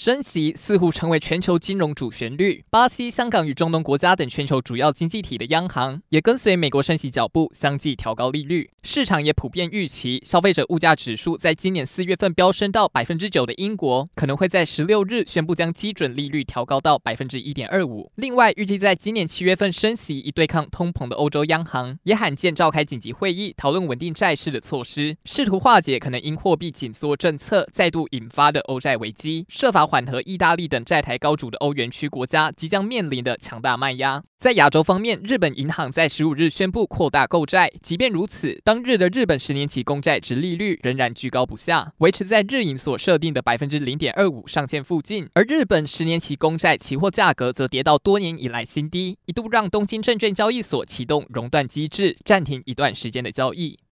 升息似乎成为全球金融主旋律，巴西、香港与中东国家等全球主要经济体的央行也跟随美国升息脚步，相继调高利率。市场也普遍预期，消费者物价指数在今年四月份飙升到百分之九的英国，可能会在十六日宣布将基准利率调高到百分之一点二五。另外，预计在今年七月份升息以对抗通膨的欧洲央行，也罕见召开紧急会议，讨论稳定债市的措施，试图化解可能因货币紧缩政策再度引发的欧债危机，设法。缓和意大利等债台高筑的欧元区国家即将面临的强大卖压。在亚洲方面，日本银行在十五日宣布扩大购债。即便如此，当日的日本十年期公债殖利率仍然居高不下，维持在日银所设定的百分之零点二五上限附近。而日本十年期公债期货价格则跌到多年以来新低，一度让东京证券交易所启动熔断机制，暂停一段时间的交易。